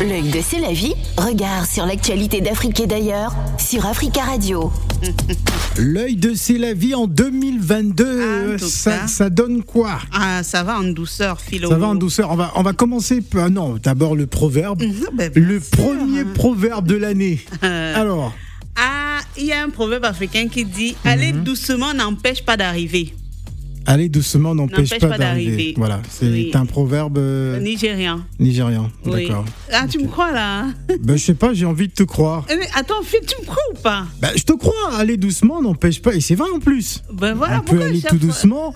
L'œil de C'est la vie, regard sur l'actualité d'Afrique et d'ailleurs sur Africa Radio. L'œil de C'est la vie en 2022, Ah, tout ça, donne quoi? Ah, ça va en douceur, Philo. Ça va en douceur. On va, on va commencer. par- non, d'abord le proverbe. Mhm, ben, bien Le sûr. premier proverbe de l'année. Euh, Alors, Ah, il y a un proverbe africain qui dit Aller Mhm. doucement n'empêche pas d'arriver. Aller doucement n'empêche pas, pas d'arriver. Voilà, c'est Oui. un proverbe euh, Nigérian. nigérian. Oui. D'accord. Ah, tu me crois là ben, je sais pas, j'ai envie de te croire. Eh, mais Attends, Phil, tu me crois ou pas? Ben, je te crois, aller doucement n'empêche pas. Et c'est vrai en plus. Ben voilà, on peut aller tout doucement.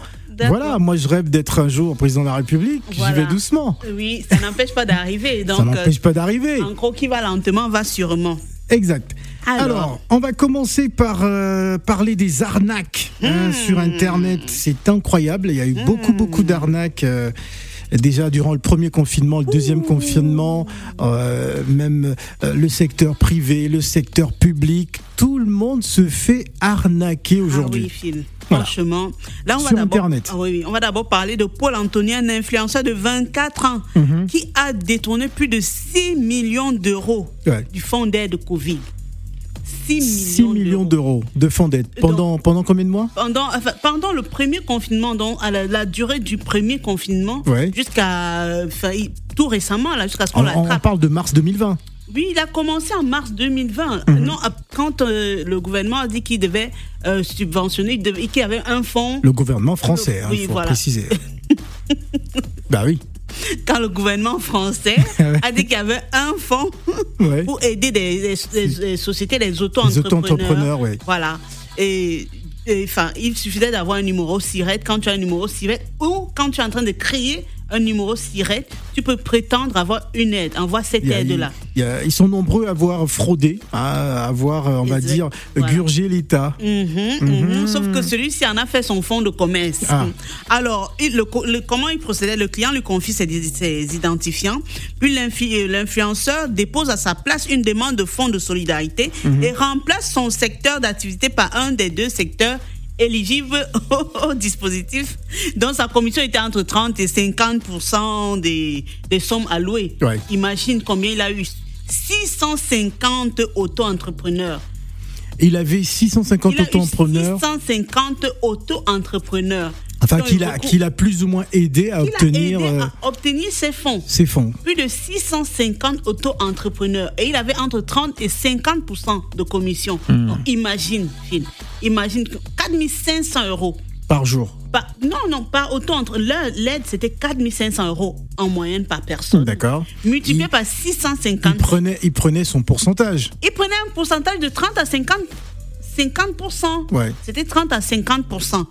Voilà, moi je rêve d'être un jour président de la République. Voilà. J'y vais doucement. Oui, ça n'empêche pas d'arriver. Donc, ça n'empêche pas d'arriver. euh, en gros, qui va lentement va sûrement. Exact. Alors. Alors, on va commencer par euh, parler des arnaques hein, Hmm. sur Internet. C'est incroyable. Il y a eu beaucoup, beaucoup d'arnaques. euh, Déjà durant le premier confinement, le deuxième confinement, euh, même euh, le secteur privé, le secteur public, tout le monde se fait arnaquer Ah oui, Voilà. Franchement, là on va Sur d'abord Internet. Ah oui, on va d'abord parler de Paul Anthony, un influenceur de 24 ans Mhm. qui a détourné plus de 6 millions d'euros Ouais. du fonds d'aide Covid. 6 millions, 6 millions d'euros de fonds d'aide. Pendant, pendant combien de mois? Pendant, enfin, pendant le premier confinement, donc à la, la durée du premier confinement, Ouais. jusqu'à enfin, tout récemment, là, jusqu'à ce qu'on on, on l'attrape. parle de mars 2020. Oui, il a commencé en mars 2020. Mhm. Non, à- quand euh, le gouvernement a dit qu'il devait euh, subventionner, qu'il y avait un fonds. Le gouvernement français, il Oui, faut voilà. préciser. bah oui. Quand le gouvernement français a dit qu'il y avait un fonds Ouais. pour aider des, des- des- des sociétés, les Les auto-entrepreneurs. auto-entrepreneurs, oui. Voilà. Et, et, enfin, il suffisait d'avoir un numéro SIRET. Quand tu as un numéro SIRET ou quand tu es en train de créer un numéro SIRET, tu peux prétendre avoir une aide. Envoie cette aide-là. ils sont nombreux à avoir fraudé, à avoir, euh, on va dire, Voilà. gurgé l'État. Mhm, mhm. Sauf que celui-ci en a fait son fonds de commerce. Ah. Alors, il- le, co- le- comment il procédait? Le client lui confie ses, ses identifiants, puis euh, l'influenceur dépose à sa place une demande de fonds de solidarité Mhm. et remplace son secteur d'activité par un des deux secteurs éligibles au, au dispositif dont sa commission était entre 30 et 50 des, des sommes allouées. Ouais. Imagine combien il a eu 650 auto-entrepreneurs. Il avait 650 Il a eu auto-entrepreneurs, 650 auto-entrepreneurs. Enfin qu'il a, qu'il a plus ou moins aidé à qu'il a obtenir aidé euh, à obtenir ses fonds. ses fonds. Plus de 650 auto-entrepreneurs. Et il avait entre 30 et 50% de commission. Hmm. Donc, imagine, Phil. Imagine que 4500 euros. par jour. Non, non, pas auto entre L'aide, c'était 4500 euros en moyenne par personne. D'accord. Multiplié Il- par Il 650. prenait, il prenait son pourcentage. il prenait un pourcentage de 30 à 50, 50%. Ouais. C'était 30 à 50%.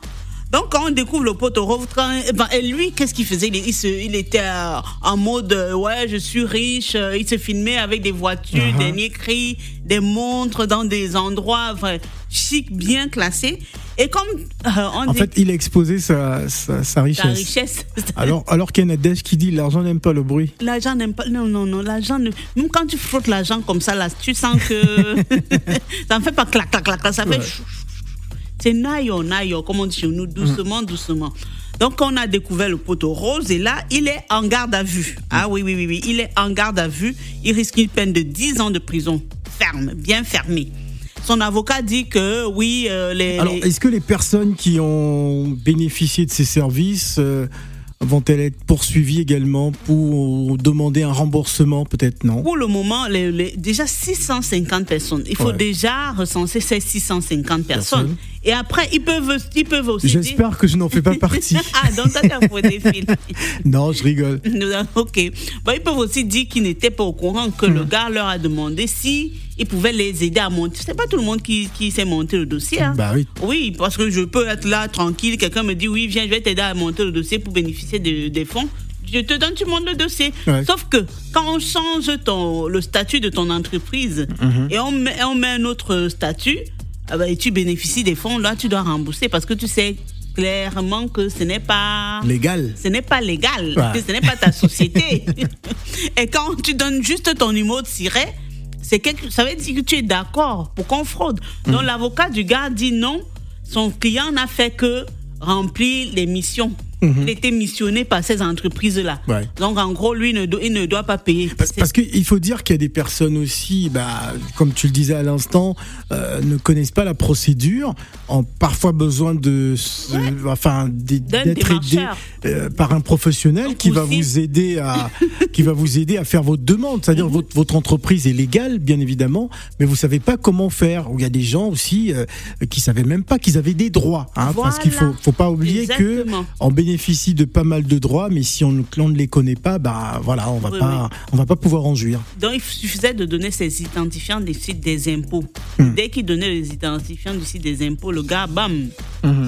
Donc, quand on découvre le poteau rose, quand- eh ben, et lui, qu'est-ce qu'il faisait? Il, il se- il était euh, en mode euh, Ouais, je suis riche. euh, Il se filmait avec des voitures, Uh-huh. des écrits, des montres dans des endroits enfin, chic, bien classés. Et comme euh, on En dit fait, il a exposé sa, sa, sa la richesse. richesse, Alors, alors qu'il y a Nadège qui dit l'argent n'aime pas le bruit. L'argent n'aime pas. Non, non, non. L'argent ne. Même quand tu frottes l'argent comme ça, là, tu sens que. ça ne fait pas clac, clac, clac, clac. Ça fait. Ouais. C'est naïo, naïo, comme on dit chez nous, doucement, doucement. Donc, on a découvert le poteau rose et là, il est en garde à vue. Ah oui, oui, oui, oui. Il est en garde à vue. Il risque une peine de 10 ans de prison. Ferme, bien fermée. Son avocat dit que oui, euh, les. Alors, est-ce que les personnes qui ont bénéficié de ces services euh, vont-elles être poursuivies également pour demander un remboursement Peut-être? Non. Pour le moment, les- les- déjà 650 personnes. Il faut Ouais. déjà recenser ces 650 personnes. Personnes. Et après, ils peuvent, ils peuvent aussi dire... J'espère que je n'en fais pas partie. ah, donc toi, tu as fait des non, je rigole. ok. Bon, ils peuvent aussi dire qu'ils n'étaient pas au courant que Hmm. le gars leur a demandé si ils pouvaient les aider à monter. C'est pas tout le monde qui, qui sait monter le dossier. hein. Bah oui. Oui, parce que je peux être là tranquille, quelqu'un me dit oui, viens, je vais t'aider à monter le dossier pour bénéficier de- des fonds. Je te donne, tu montes le dossier. Ouais. Sauf que quand on change ton, le statut de ton entreprise Mhm. et on met, on met un autre statut, et tu bénéficies des fonds, là tu dois rembourser parce que tu sais clairement que ce n'est pas Légal. ce n'est pas légal, Ouais. que ce n'est pas ta société. Et quand tu donnes juste ton numéro de siret, c'est quelque, ça veut dire que tu es d'accord pour qu'on fraude. Donc Mm. l'avocat du gars dit non, son client n'a fait que remplir les missions. Il était missionné par ces entreprises-là. Ouais. Donc, en gros, lui, il ne, do- il ne doit pas payer. Parce, parce qu'il faut dire qu'il y a des personnes aussi, bah, comme tu le disais à l'instant, euh, ne connaissent pas la procédure, ont parfois besoin de, se- enfin, d'être démarcheur. euh, par un professionnel Donc qui va vous aider à, qui va vous aider à faire votre demande. C'est-à-dire Mhm. votre, votre entreprise est légale, bien évidemment, mais vous savez pas comment faire. Il y a des gens aussi euh, qui savaient même pas qu'ils avaient des droits. Hein, parce qu'il faut, faut pas oublier que Exactement. on bénéficie de pas mal de droits, mais si on, ne les connaît pas, bah voilà, on va Oui, pas, on va pas pouvoir en jouir. Donc, il suffisait de donner ses identifiants des sites des impôts. Hmm. Dès qu'il donnait les identifiants du site des impôts, le gars, bam,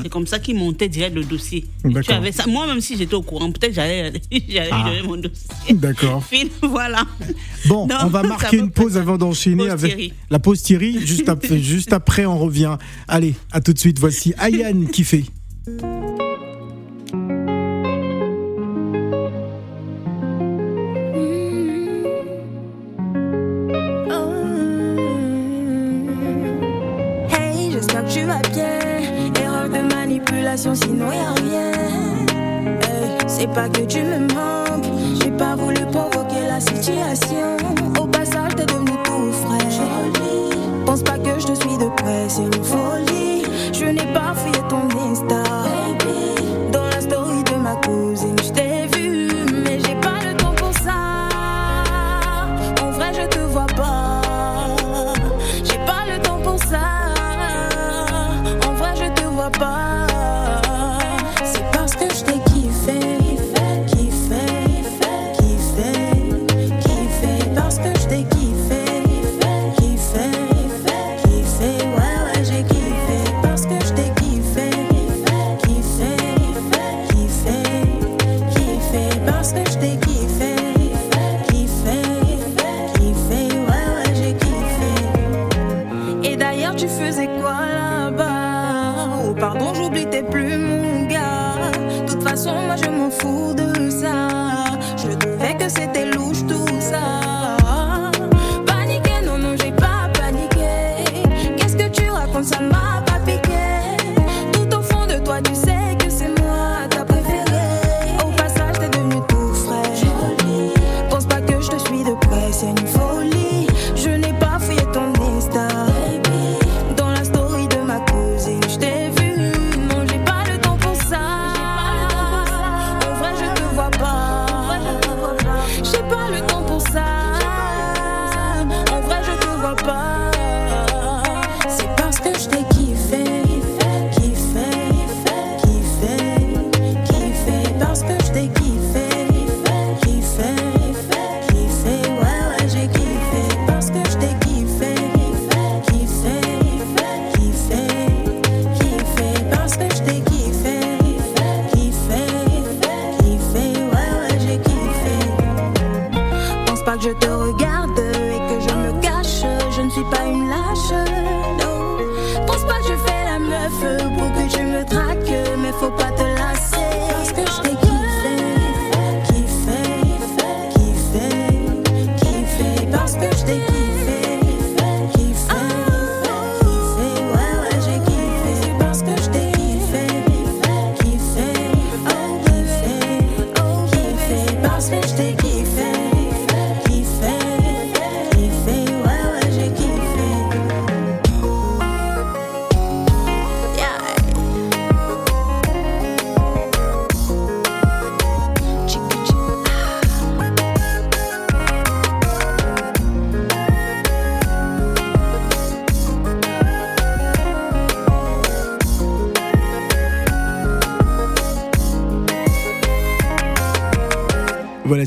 c'est comme ça qu'il montait direct le dossier. Hmm. Tu avais ça. Moi, même si j'étais au courant, peut-être j'allais j'allais Ah. donner mon dossier. D'accord. Voilà. Bon, on va marquer une pause avant d'enchaîner avec Thierry. la pause Thierry. Juste après, juste après, on revient. Allez, à tout de suite. Voici Ayane qui fait.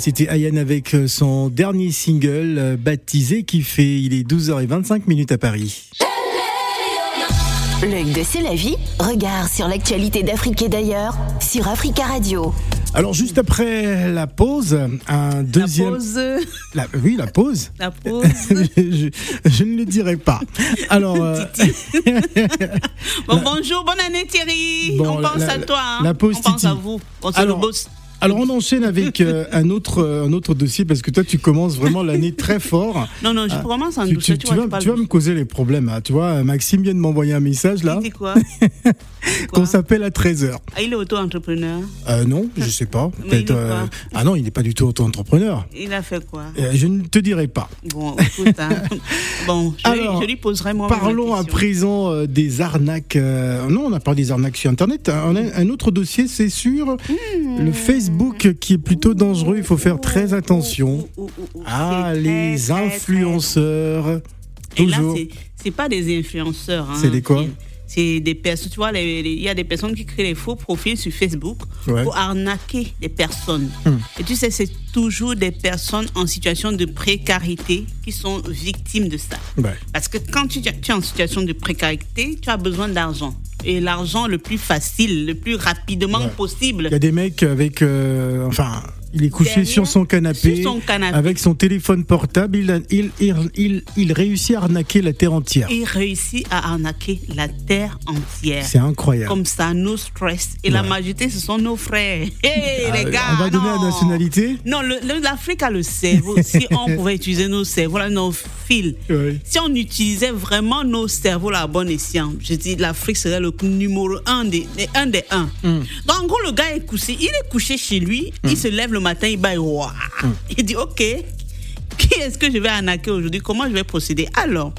C'était Ayane avec euh, son dernier single euh, baptisé qui fait, il est 12h25 minutes à Paris. L'œil de C'est la vie, regard sur l'actualité d'Afrique et d'ailleurs sur Africa Radio. Alors juste après la pause, un deuxième. La pause. La- oui, la pause. La pause. je, je ne le dirai pas. Alors, euh, Bon, bonjour, bonne année Thierry. Bon, on pense la- à toi. hein. la pause, on pense à vous. On se le bosse. Alors on enchaîne avec euh, un autre euh, un autre dossier parce que toi tu commences vraiment l'année très fort. Non, non, je Ah, commence en Tu, tu- Tu, tu vois, vas, tu me causer les problèmes. hein. Tu vois, Maxime vient de m'envoyer un message là Il dit quoi qu'on s'appelle à 13h. Ah, Il est auto-entrepreneur. Euh, non, je sais pas. Peut-être. euh, Ah non, il n'est pas du tout auto-entrepreneur. Il a fait quoi Euh, je ne te dirai pas. Bon, écoute, hein. bon, je, lui- Alors, je lui poserai moi Parlons à présent euh, des arnaques. euh, non, on a parlé des arnaques sur Internet. On a un autre dossier, c'est sur Hmm. le Facebook qui est plutôt dangereux. Il faut faire très attention. Ah, les influenceurs. Et là, Toujours. c'est- pas des influenceurs. hein, C'est des quoi? C'est des personnes, tu vois, il y a des personnes qui créent des faux profils sur Facebook Ouais. pour arnaquer des personnes. Hum. Et tu sais, c'est toujours des personnes en situation de précarité qui sont victimes de ça. Ouais. Parce que quand tu, tu es en situation de précarité, tu as besoin d'argent. Et l'argent le plus facile, le plus rapidement Ouais. possible. Il y a des mecs avec. euh, enfin, il est couché sur son canapé. sur son canapé. Avec son téléphone portable. Il, a- il, il, il, réussit à arnaquer la terre entière. Il réussit à arnaquer la terre entière. C'est incroyable. Comme ça, no stress. Et la majorité, ce sont nos frères. Hey, Ah, les gars. on va donner la nationalité Non, l'Afrique a le cerveau. si on pouvait utiliser nos cerveaux, là, nos fils. Oui. Si on utilisait vraiment nos cerveaux là, à bon escient, je dis l'Afrique serait le numéro un des, un des un. Mm. Donc en gros, le gars est couché, il est couché chez lui, il se lève le matin, il baille, Ouah. Mm. il dit ok, qui est-ce que je vais arnaquer aujourd'hui? Comment je vais procéder? Alors,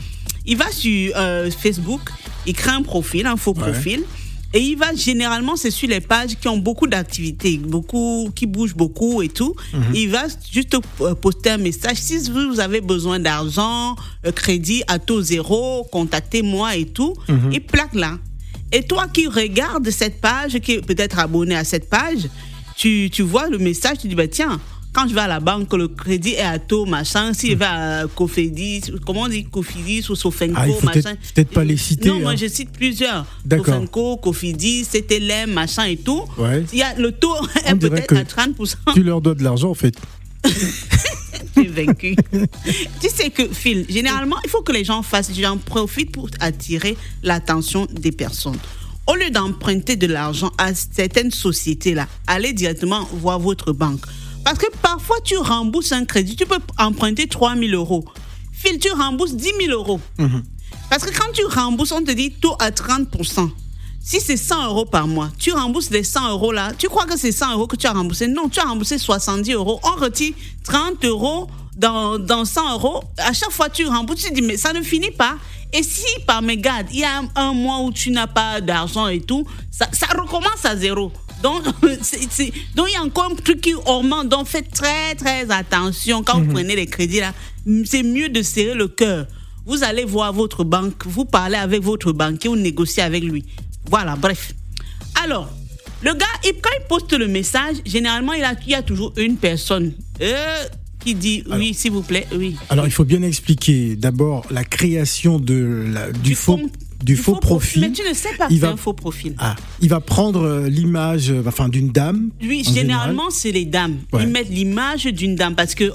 il va sur euh, Facebook, il crée un profil, un faux Ouais. profil. Et il va généralement, c'est sur les pages qui ont beaucoup d'activités, beaucoup, qui bougent beaucoup et tout. Mhm. Il va juste euh, poster un message. Si vous avez besoin d'argent, euh, crédit à taux zéro, contactez-moi et tout. Mhm. Il plaque là. Et toi qui regardes cette page, qui est peut-être abonné à cette page, tu, tu vois le message, tu dis, bah, tiens, quand je vais à la banque, le crédit est à taux, machin. Si je vais à Cofidis, comment on dit Cofidis ou Sofenco, Ah, machin. peut-être- pas les citer, Non, moi hein. je cite plusieurs. D'accord. Sofenco, Cofidis, CTLM, machin et tout. Ouais. Il y a, le taux On est peut-être à 30%. Tu leur dois de l'argent en fait. Tu es vaincu. tu sais que, Phil, généralement, il faut que les gens fassent, j'en profite pour attirer l'attention des personnes. Au lieu d'emprunter de l'argent à certaines sociétés-là, allez directement voir votre banque. Parce que parfois, tu rembourses un crédit, tu peux emprunter 3 000 euros. Phil, tu rembourses 10 000 euros. Parce que quand tu rembourses, on te dit taux à 30%. Si c'est 100 euros par mois, tu rembourses les 100 euros là. Tu crois que c'est 100 euros que tu as remboursé? Non, tu as remboursé 70 euros. On retire 30 euros dans, dans 100 euros. À chaque fois, tu rembourses. Tu dis, mais ça ne finit pas. Et si par mégarde, il y a un, un mois où tu n'as pas d'argent et tout, ça, ça recommence à zéro. Donc, donc, il y a encore un truc qui augmente. Donc, faites très, très attention quand vous prenez les crédits là. C'est mieux de serrer le cœur. Vous allez voir votre banque, vous parlez avec votre banquier ou négociez avec lui. Voilà, bref. Alors, le gars, il- quand il poste le message, généralement, il, a, il y a toujours une personne euh, qui dit oui, s'il vous plaît, oui. Alors il faut bien expliquer d'abord la création de la- du, faux, du faux profil. Mais tu ne sais pas Il c'est va- un faux profil. Ah, il va prendre euh, l'image euh, enfin, d'une dame. Oui, en généralement, c'est les dames. Ouais. Ils mettent l'image d'une dame parce qu'il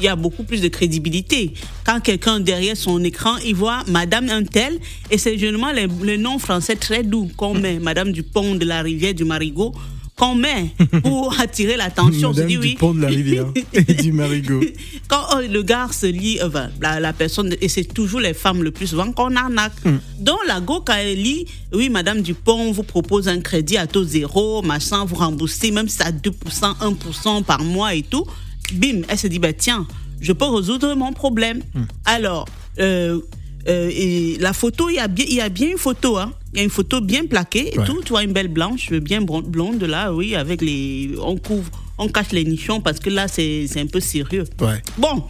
y a beaucoup plus de crédibilité. Quand quelqu'un derrière son écran, il voit Madame un tel, et c'est généralement le nom français très doux qu'on met, Madame du pont de la rivière du Marigot, qu'on met pour attirer l'attention. On se Madame dit du oui. pont de la rivière et du marigot. Quand oh, le gars se lit, euh, enfin, la, la personne, et c'est toujours les femmes le plus souvent qu'on arnaque. Hmm. Donc la go, quand elle lit, oui, Madame Dupont vous propose un crédit à taux zéro, machin, vous remboursez même c'est à 2%, 1% par mois et tout, bim, elle se dit, bah tiens, je peux résoudre mon problème. Hmm. Alors, euh, euh, et la photo, il y, a bien, il y a bien une photo, hein. Il y a une photo bien plaquée et Ouais. tout. Tu vois une belle blanche, bien blonde là, oui, avec les. On couvre, on cache les nichons parce que là, c'est c'est un peu sérieux. Ouais. Bon,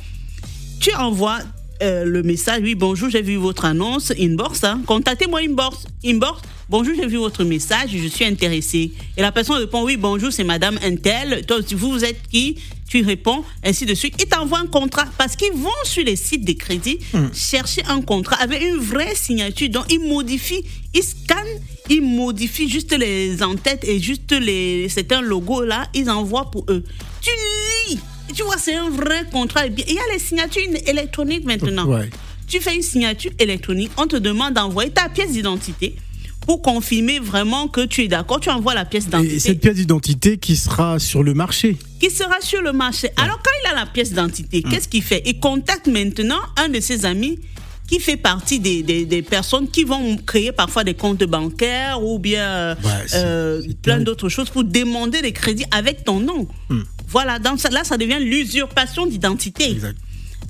tu envoies euh, le message, oui, bonjour, j'ai vu votre annonce, inbox, hein. contactez-moi inbox, inbox, bonjour, j'ai vu votre message, je suis intéressé. Et la personne répond, oui, bonjour, c'est madame Intel, toi, vous, vous êtes qui? Tu réponds, ainsi de suite. Ils t'envoient un contrat parce qu'ils vont sur les sites de crédit chercher un contrat avec une vraie signature. Donc, ils modifient, ils scannent, ils modifient juste les en-têtes et juste les. C'est un logo là, ils envoient pour eux. Tu lis tu vois, c'est un vrai contrat. Et bien, Il y a les signatures électroniques maintenant. Ouais. Tu fais une signature électronique, on te demande d'envoyer ta pièce d'identité pour confirmer vraiment que tu es d'accord. Tu envoies la pièce Et d'identité cette pièce d'identité qui sera sur le marché. qui sera sur le marché. Alors quand il a la pièce d'identité, Hum. qu'est-ce qu'il fait? Il contacte maintenant un de ses amis qui fait partie des, des, des personnes qui vont créer parfois des comptes bancaires ou bien euh, Ouais, euh, plein d'autres choses pour demander des crédits avec ton nom. Hum. Voilà, donc là ça devient l'usurpation d'identité.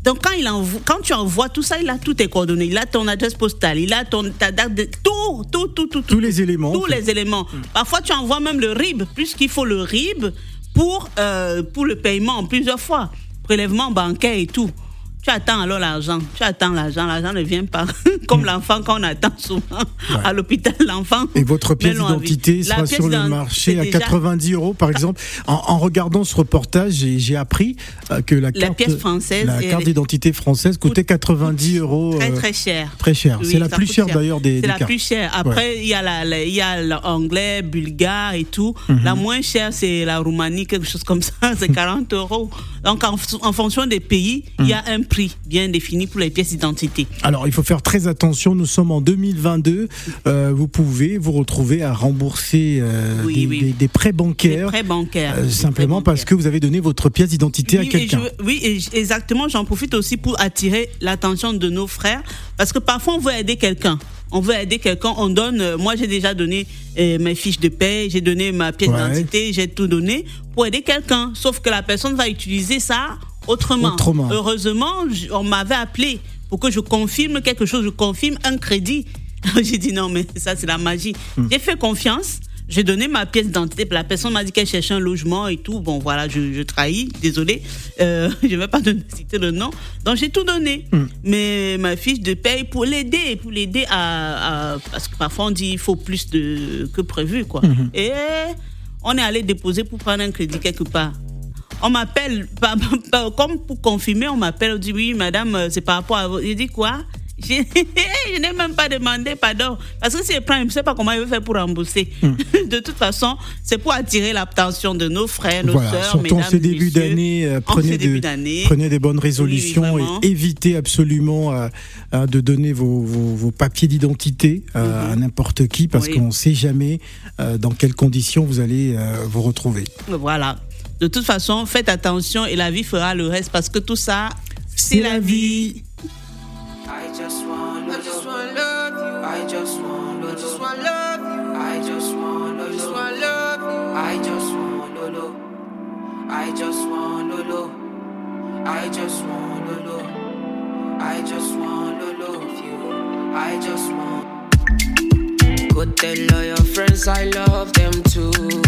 Donc quand, il envoie, quand tu envoies tout ça, il a toutes tes coordonnées, il a ton adresse postale, il a ton, ta date de... Tout, tout, tout, tout. Tous les éléments. Tous les éléments. Parfois, tu envoies même le RIB, puisqu'il faut le RIB pour, euh, pour le paiement en plusieurs fois. Prélèvement bancaire et tout. Tu attends alors l'argent. Tu attends l'argent. L'argent ne vient pas. Comme l'enfant qu'on attend souvent à l'hôpital. L'enfant. Et votre pièce d'identité sera sur le marché à déjà 90 euros, par exemple. En, en regardant ce reportage, j'ai appris euh, que la La carte, pièce française la carte d'identité française coûtait 90 euros. Très, euh, très cher. très cher. Oui, C'est la plus chère cher. d'ailleurs des, C'est la cartes. plus chère. Après, il y a la- l'anglais, bulgare et tout. Mhm. La moins chère, c'est la Roumanie, quelque chose comme ça. C'est 40 euros. Donc, en, en fonction des pays, il y a Mhm. un prix bien défini pour les pièces d'identité. Alors, il faut faire très attention. Nous sommes en 2022. Euh, vous pouvez vous retrouver à rembourser euh, Oui, des, oui. des- des prêts bancaires. prêts bancaires. euh, simplement prêts parce que vous avez donné votre pièce d'identité à Oui, quelqu'un. oui, et exactement. J'en profite aussi pour attirer l'attention de nos frères. Parce que parfois, on veut aider quelqu'un. On veut aider quelqu'un, on donne. euh, moi, j'ai déjà donné euh, mes fiches de paie, j'ai donné ma pièce Ouais. d'identité, j'ai tout donné pour aider quelqu'un. Sauf que la personne va utiliser ça autrement. Autrement. Heureusement, on m'avait appelé pour que je confirme quelque chose, je confirme un crédit. j'ai dit non, mais ça, c'est la magie. Hmm. J'ai fait confiance. J'ai donné ma pièce d'identité. La personne m'a dit qu'elle cherchait un logement et tout. Bon, voilà, je, je trahis. Désolé. Euh, je ne vais pas donner- citer le nom. Donc, j'ai tout donné. Mais ma fiche de paye pour l'aider, pour l'aider à, à- Parce que parfois, on dit qu'il faut plus de, que prévu, quoi. Et on est allé déposer pour prendre un crédit quelque part. On m'appelle, comme pour confirmer, on m'appelle, on dit oui, madame, euh, c'est par rapport à vous. Je dis quoi? Je, je n'ai même pas demandé pardon. Parce que si prends, je ne sais pas comment il veut faire pour rembourser. De toute façon, c'est pour attirer l'attention de nos frères, nos Voilà, sœurs, en mesdames, ces débuts messieurs. d'année, euh, En prenez, ces de- débuts d'année. prenez des bonnes résolutions et évitez absolument euh, euh, de donner vos, vos- vos papiers d'identité euh, à n'importe qui parce Oui. qu'on ne sait jamais dans quelles conditions vous allez vous retrouver. Voilà. De toute façon, faites attention et la vie fera le reste parce que tout ça, c'est la vie. I just want I just want love you. I just want I just want love you. I just want I just want love you. I just want Lolo. I just want Lolo. I just want Lolo. I just want of you. I just want Go tell all your friends I love them too.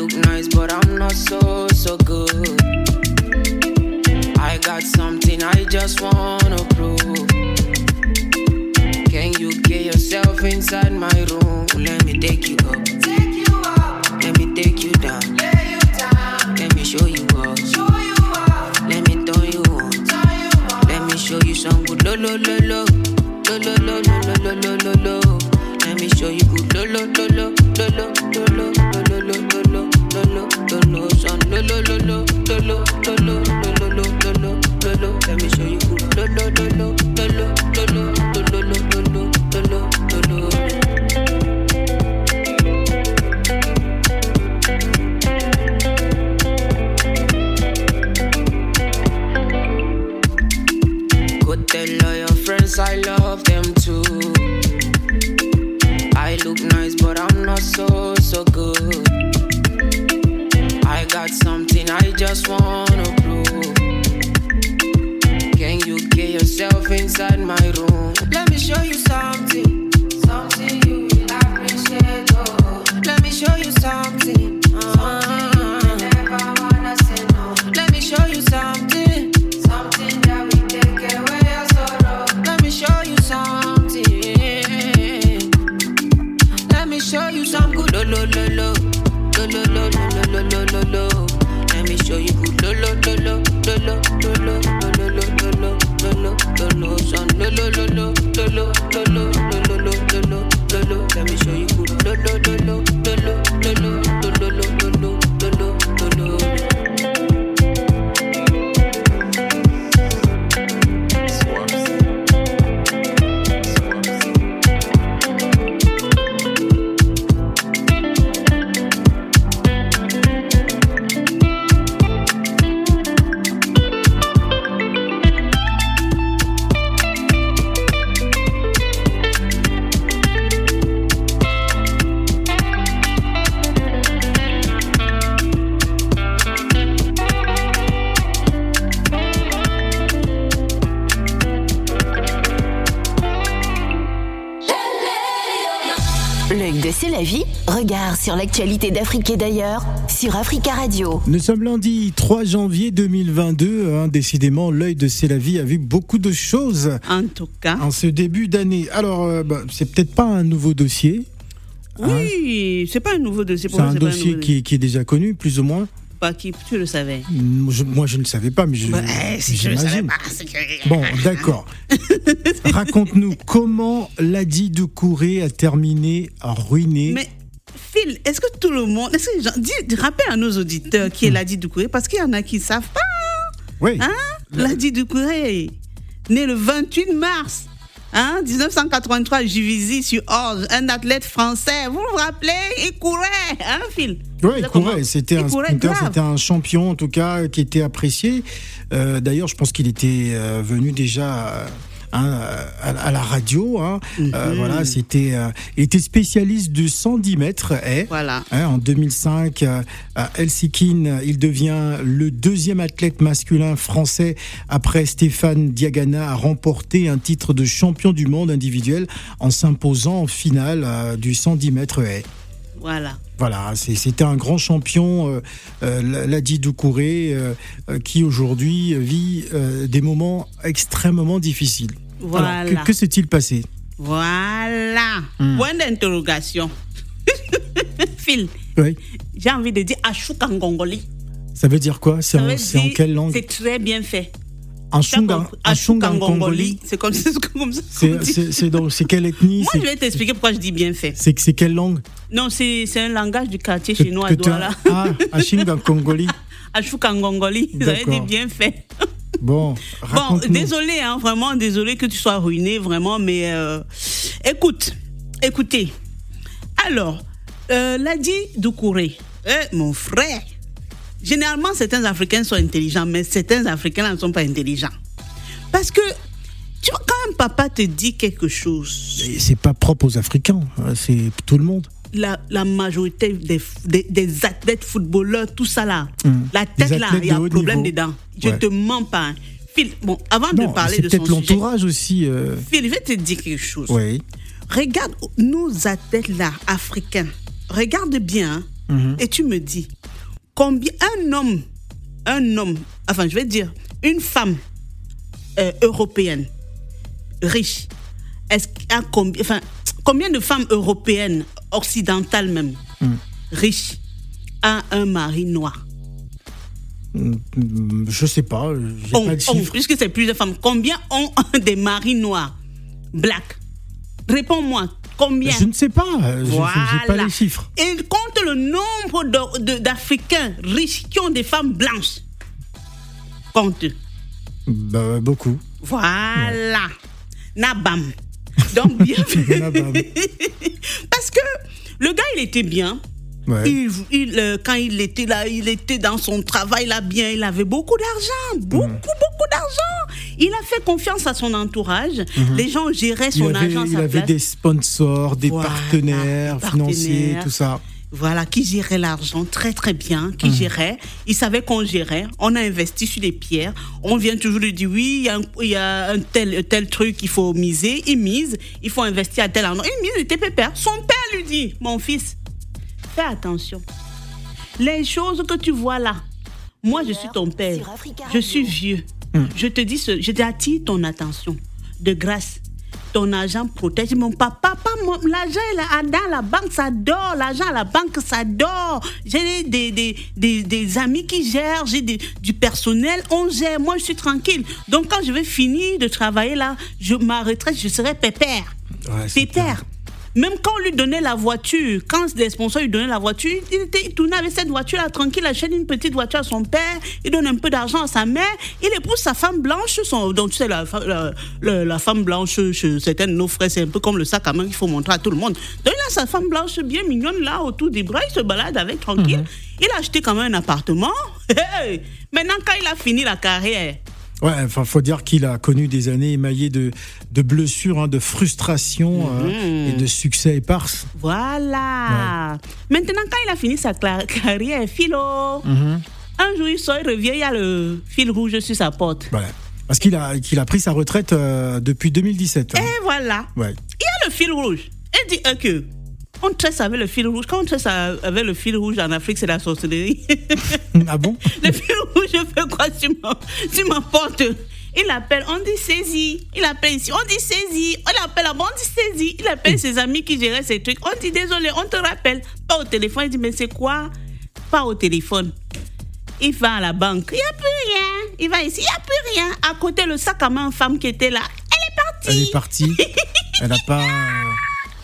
Look nice, but I'm not so so good. I got something I just wanna prove. Can you get yourself inside my room? Let me take you up. Take you up. Let me take you down. Lay you down. Let me show you up. Show you up. Let me turn you on. Turn you on. Let me show you some good lo lo lo lo. Lo lo lo lo lo lo lo lo. Let me show you good lo lo lo lo lo lo lo Sun, lo lo lo lo lo lo lo lo lo lo lo lo. Let me show you. Sur l'actualité d'Afrique et d'ailleurs sur Africa Radio. Nous sommes lundi 3 janvier 2022. hein, décidément, l'œil de C'est la vie a vu beaucoup de choses En tout cas. en ce début d'année. Alors, euh, bah, c'est peut-être pas un nouveau dossier. Oui, c'est pas un nouveau dossier pour C'est moi. un dossier qui, qui est déjà connu, plus ou moins. Pas qui, tu le savais. Moi, je, moi, je ne savais pas, mais je, Bah, si je le savais j'imagine. pas, c'est que- Bon, d'accord. Raconte-nous comment Ladi Doucouré a terminé ruiné. Mais Phil, est-ce que tout le monde. Est-ce que dis, rappelle à nos auditeurs qui est Ladi Doucouré, parce qu'il y en a qui ne savent pas. Oui. Hein? Ladi Doucouré, né le 28 mars hein, 1983 Juvisy sur Orge, un athlète français. Vous vous rappelez? Il courait, hein, Phil? Oui, il courait. C'était un sprinter, c'était un champion en tout cas qui était apprécié. Euh, D'ailleurs, je pense qu'il était euh, venu déjà. Euh, hein, à, à la radio, hein. Mhm. Euh, voilà, c'était, euh, il était spécialiste du 110 mètres haies. Voilà. Hein, en 2005, euh, à Helsinki, il devient le deuxième athlète masculin français après Stéphane Diagana à remporter un titre de champion du monde individuel en s'imposant en finale euh, du 110 mètres haies. Voilà. Voilà, c'était un grand champion, euh, euh, Ladi Doucouré, euh, euh, qui aujourd'hui vit euh, des moments extrêmement difficiles. Alors, Voilà. que que s'est-il passé? Voilà. Hmm. Point d'interrogation. Phil, Oui. j'ai envie de dire Ashuk en Gongoli. Ça veut dire quoi? C'est en, quelle langue? C'est très bien fait. En T'as Shunga- compris en Ashuk en Shunga Congoli. C'est comme, ça. C'est dit. donc- c'est quelle ethnie? Moi, je vais t'expliquer pourquoi je dis bien fait. C'est c'est quelle langue? Non, c'est un langage du quartier chinois à Douala. Ah, Ashinga Congoli. Veut D'accord. dire bien fait. Bon, Bon, désolé, hein, vraiment désolé que tu sois ruiné, vraiment, mais euh, écoute, écoutez. Alors, euh, Ladi Doucouré, eh, mon frère, généralement certains Africains sont intelligents, mais certains Africains ne sont pas intelligents. Parce que, tu vois, quand un papa te dit quelque chose, C'est pas propre aux Africains, hein, c'est tout le monde. la, la majorité des, des, des athlètes footballeurs, tout ça là, la tête là, il y a un problème niveau. dedans. Je Ouais. te mens pas. hein. Phil, bon, avant Non, de parler de son peut-être l'entourage aussi. euh, Phil, je vais te dire quelque chose. Oui. Regarde nos athlètes là, africains. Regarde bien hein, Mhm. et tu me dis combien un homme, un homme, enfin je vais dire une femme euh, européenne riche, est-ce a combien, enfin, combien de femmes européennes, occidentales même, Mhm. riches, a un mari noir? Mm, Je sais pas, j'ai pas de chiffre. puisque c'est plusieurs femmes, combien ont des maris noirs, black Réponds-moi, combien Je ne sais pas, je- je- j'ai pas Voilà. les chiffres. Et compte le nombre d'Africains riches qui ont des femmes blanches. Compte. Bah, beaucoup. Voilà. Nabam. Donc, bien Nabam. Parce que le gars, il était bien. Ouais. Il, il, euh, quand il était là, il était dans son travail là bien, il avait beaucoup d'argent, beaucoup, Mhm. beaucoup d'argent. Il a fait confiance à son entourage. Les gens géraient Il son avait, argent à il avait place. des sponsors, des Voilà, partenaires des financiers, tout ça. Voilà, qui gérait l'argent très très bien, Mhm. qui gérait. Il savait qu'on gérait. On a investi sur des pierres. On vient toujours lui dire oui, il y a un, il y a un tel, tel truc qu'il faut miser. Il mise. Il faut investir à tel endroit. Il mise, il était pépère. Son père lui dit Mon fils, fais attention. Les choses que tu vois là, moi je suis ton père. Je suis vieux. Je te dis, ce, je t'attire ton attention. De grâce. Ton argent protège mon papa. Mon- l'argent là, dans la banque, ça dort. L'argent à la banque, ça dort. J'ai des, des, des, des amis qui gèrent, j'ai du personnel, on gère. Moi, je suis tranquille. Donc, quand je vais finir de travailler là, je, ma retraite, je serai pépère. Ouais, pépère. Même quand on lui donnait la voiture, quand les sponsors lui donnaient la voiture, il, était, il tournait avec cette voiture-là tranquille, il achète une petite voiture à son père, il donne un peu d'argent à sa mère, il épouse sa femme blanche, son, donc tu sais, la, la, la- la femme blanche chez certains de nos frères, c'est un peu comme le sac à main qu'il faut montrer à tout le monde. Donc il a sa femme blanche bien mignonne là autour des bras, il se balade avec tranquille. Il a acheté quand même un appartement. Maintenant, quand il a fini la carrière, Ouais, enfin, faut dire qu'il a connu des années émaillées de, de blessures, hein, de frustration Mhm. euh, et de succès éparses. Voilà. Maintenant, quand il a fini sa carrière, philo, Mhm. un jour il sort, il revient, il y a le fil rouge sur sa porte. Voilà. Parce qu'il a, qu'il a pris sa retraite euh, depuis 2017. hein. Et voilà. Ouais. Il y a le fil rouge. Il dit que On tresse avec le fil rouge. Quand on tresse avec le fil rouge en Afrique, c'est la sorcellerie. Ah bon? Le fil rouge, je fais quoi? Sur ma, sur ma porte il appelle, on dit saisie. Il appelle ici, on dit saisie. On appelle là-bas, on dit saisie. Il appelle ses amis qui géraient ces trucs. On dit désolé, on te rappelle. Pas au téléphone. Il dit mais c'est quoi? Pas au téléphone. Il va à la banque. Il n'y a plus rien. Il va ici, il n'y a plus rien. À côté, le sac à main femme qui était là, elle est partie. Elle est partie. Elle n'a pas.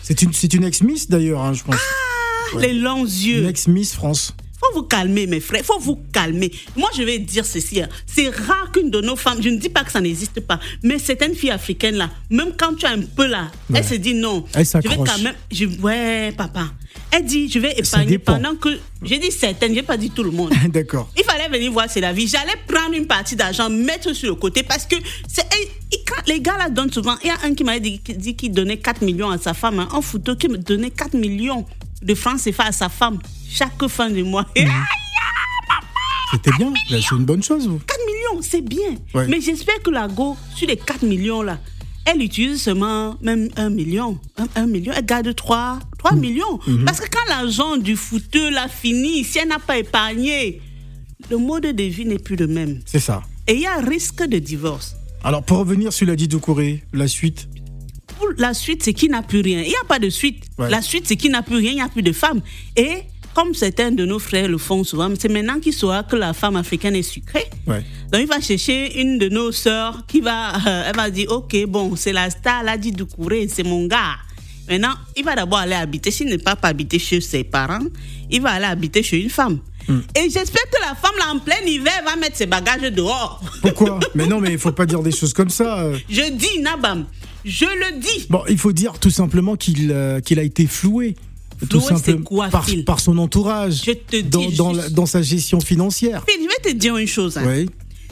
C'est une, une ex-miss d'ailleurs, hein, je pense. Ah, Les longs yeux. Une ex-miss France. Faut vous calmer, mes frères. Faut vous calmer. Moi, je vais dire ceci. hein. C'est rare qu'une de nos femmes, je ne dis pas que ça n'existe pas, mais certaines filles africaines là, même quand tu as un peu là, Ouais. elle se dit non. Elle je vais s'accroche. quand même. Je, ouais, papa. Elle dit, je vais épargner pendant que. J'ai dit certaines, j'ai pas dit tout le monde. D'accord. Il fallait venir voir c'est la vie. J'allais prendre une partie d'argent, mettre sur le côté parce que c'est quand les gars là donnent souvent. Il y a un qui m'avait dit, qui- dit qu'il donnait 4 millions à sa femme, hein, en photo qui me donnait 4 millions de francs CFA à sa femme chaque fin du mois. Mhm. C'était bien. C'est une bonne chose, vous. 4 millions, c'est bien. Ouais. Mais j'espère que la Go, sur les 4 millions là, elle utilise seulement même 1 million. 1, million, elle garde 3, 3 Mm. millions. Mhm. Parce que quand l'argent du footeux l'a fini, si elle n'a pas épargné, le mode de vie n'est plus le même. C'est ça. Et il y a risque de divorce. Alors, pour revenir sur la Doucouré, la suite. Pour la suite, c'est qu'il n'a plus rien. Il n'y a pas de suite. Ouais. La suite, c'est qu'il n'a plus rien, il n'y a plus de femme. Et comme certains de nos frères le font souvent, c'est maintenant qu'il saura que la femme africaine est sucrée. Ouais. Donc il va chercher une de nos sœurs qui va, euh, elle va dire, ok, bon, c'est la star, là, dit Doucouré, c'est mon gars. Maintenant, il va d'abord aller habiter, s'il n'est pas, pas habiter chez ses parents, il va aller habiter chez une femme. Et j'espère que la femme, là, en plein hiver, va mettre ses bagages dehors. Pourquoi? Mais non, mais il faut pas dire des choses comme ça. euh. Je dis, Nabam, je le dis. Bon, il faut dire tout simplement qu'il euh, qu'il a été floué. Tout Floué, simplement quoi, par, son entourage. Je te dis dans, la- dans sa gestion financière. Phil, je vais te dire une chose. hein. Oui.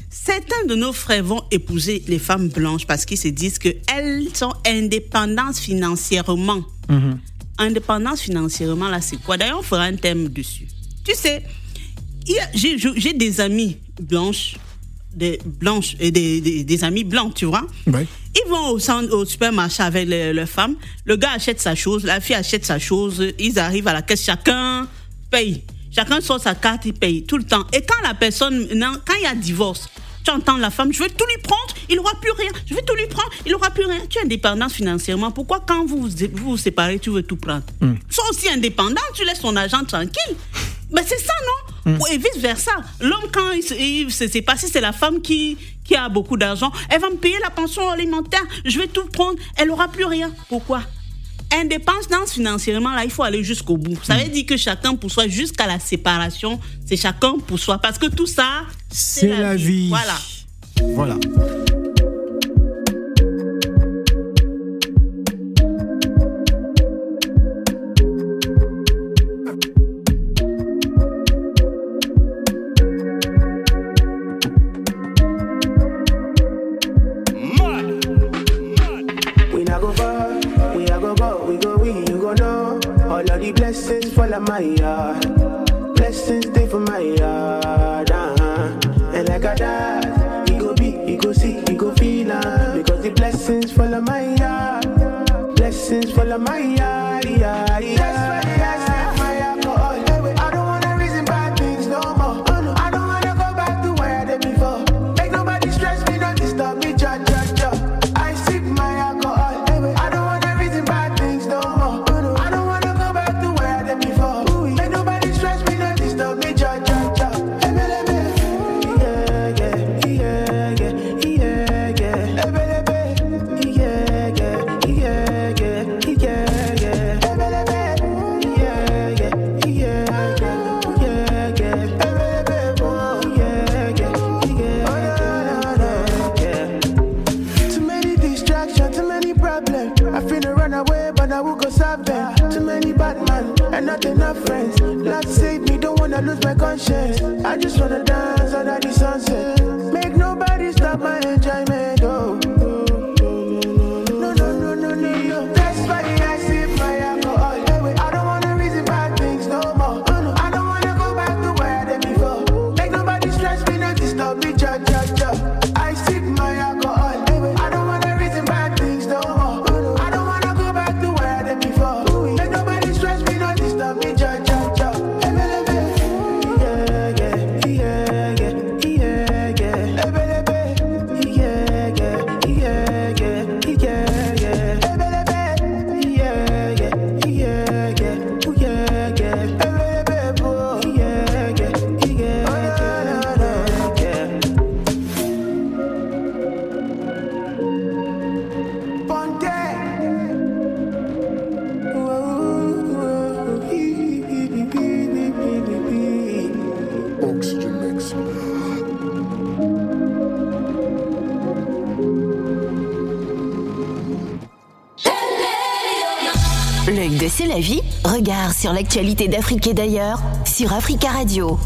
Certains de nos frères vont épouser les femmes blanches parce qu'ils se disent qu'elles sont indépendantes financièrement. Mhm. Indépendance financièrement, là, c'est quoi? D'ailleurs, on fera un thème dessus. Tu sais, j'ai des amis blanches, des blanches et des, des, des amis blancs, tu vois? Ouais. Ils vont au, centre- au supermarché avec les- leurs femmes. Le gars achète sa chose, la fille achète sa chose. Ils arrivent à la caisse, chacun paye. Chacun sort sa carte, il paye tout le temps. Et quand la personne, quand il y a divorce, tu entends la femme, je vais tout lui prendre, il n'aura plus rien. Je vais tout lui prendre, il n'aura plus rien. Tu es indépendante financièrement. Pourquoi quand vous vous, séparez, tu veux tout prendre? Sois aussi indépendant, tu laisses ton argent tranquille. Mais c'est ça, non? Et vice-versa. L'homme, quand il se, il se sépare, si c'est la femme qui, qui a beaucoup d'argent, elle va me payer la pension alimentaire, je vais tout prendre, elle n'aura plus rien. Pourquoi? Indépendance financièrement, là, il faut aller jusqu'au bout. Ça veut dire que chacun pour soi, jusqu'à la séparation, c'est chacun pour soi. Parce que tout ça, C'est la vie. Voilà. Voilà. Sur l'actualité d'Afrique et d'ailleurs sur Africa Radio.